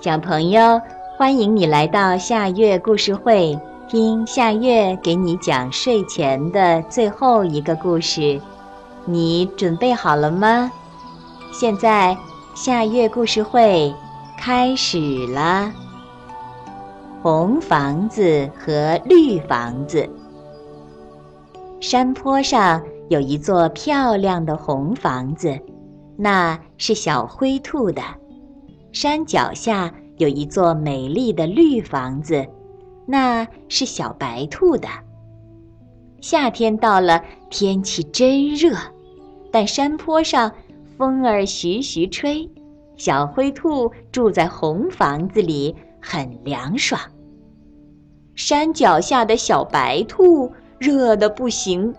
小朋友，欢迎你来到夏月故事会，听夏月给你讲睡前的最后一个故事。你准备好了吗？现在夏月故事会开始了。红房子和绿房子。山坡上有一座漂亮的红房子，那是小灰兔的。山脚下有一座美丽的绿房子，那是小白兔的。夏天到了，天气真热，但山坡上风儿徐徐吹，小灰兔住在红房子里，很凉爽。山脚下的小白兔热得不行，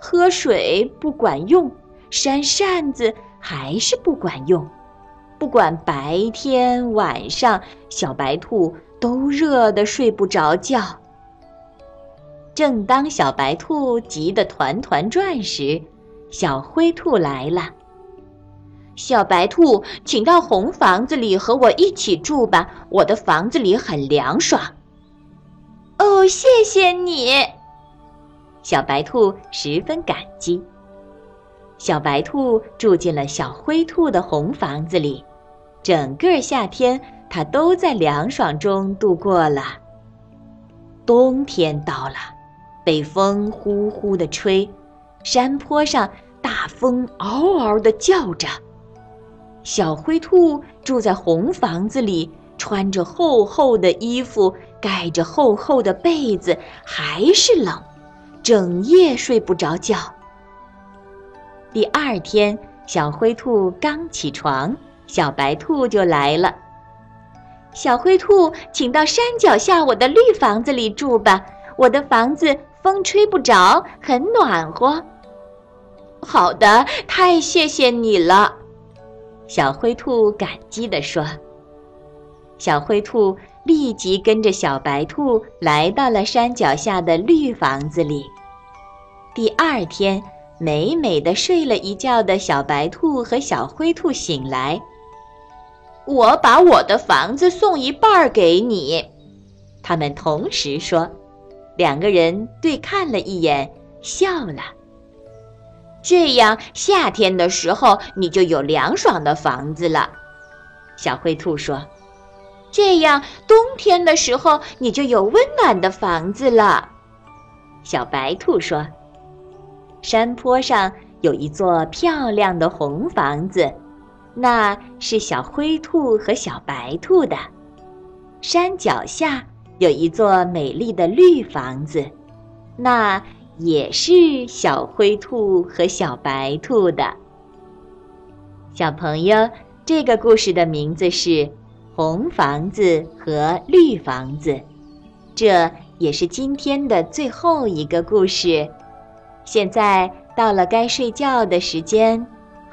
喝水不管用，扇扇子还是不管用。不管白天晚上，小白兔都热得睡不着觉。正当小白兔急得团团转时，小灰兔来了。小白兔，请到红房子里和我一起住吧，我的房子里很凉爽。哦，谢谢你，小白兔十分感激。小白兔住进了小灰兔的红房子里，整个夏天它都在凉爽中度过了。冬天到了，北风呼呼地吹，山坡上大风嗷嗷地叫着。小灰兔住在红房子里，穿着厚厚的衣服，盖着厚厚的被子，还是冷，整夜睡不着觉。第二天，小灰兔刚起床，小白兔就来了。小灰兔，请到山脚下我的绿房子里住吧，我的房子风吹不着，很暖和。好的，太谢谢你了，小灰兔感激地说。小灰兔立即跟着小白兔来到了山脚下的绿房子里。第二天。美美的睡了一觉的小白兔和小灰兔醒来，我把我的房子送一半给你，他们同时说，两个人对看了一眼，笑了。这样夏天的时候你就有凉爽的房子了，小灰兔说。这样冬天的时候你就有温暖的房子了，小白兔说。山坡上有一座漂亮的红房子，那是小灰兔和小白兔的。山脚下有一座美丽的绿房子，那也是小灰兔和小白兔的。小朋友，这个故事的名字是《红房子和绿房子》，这也是今天的最后一个故事。现在到了该睡觉的时间，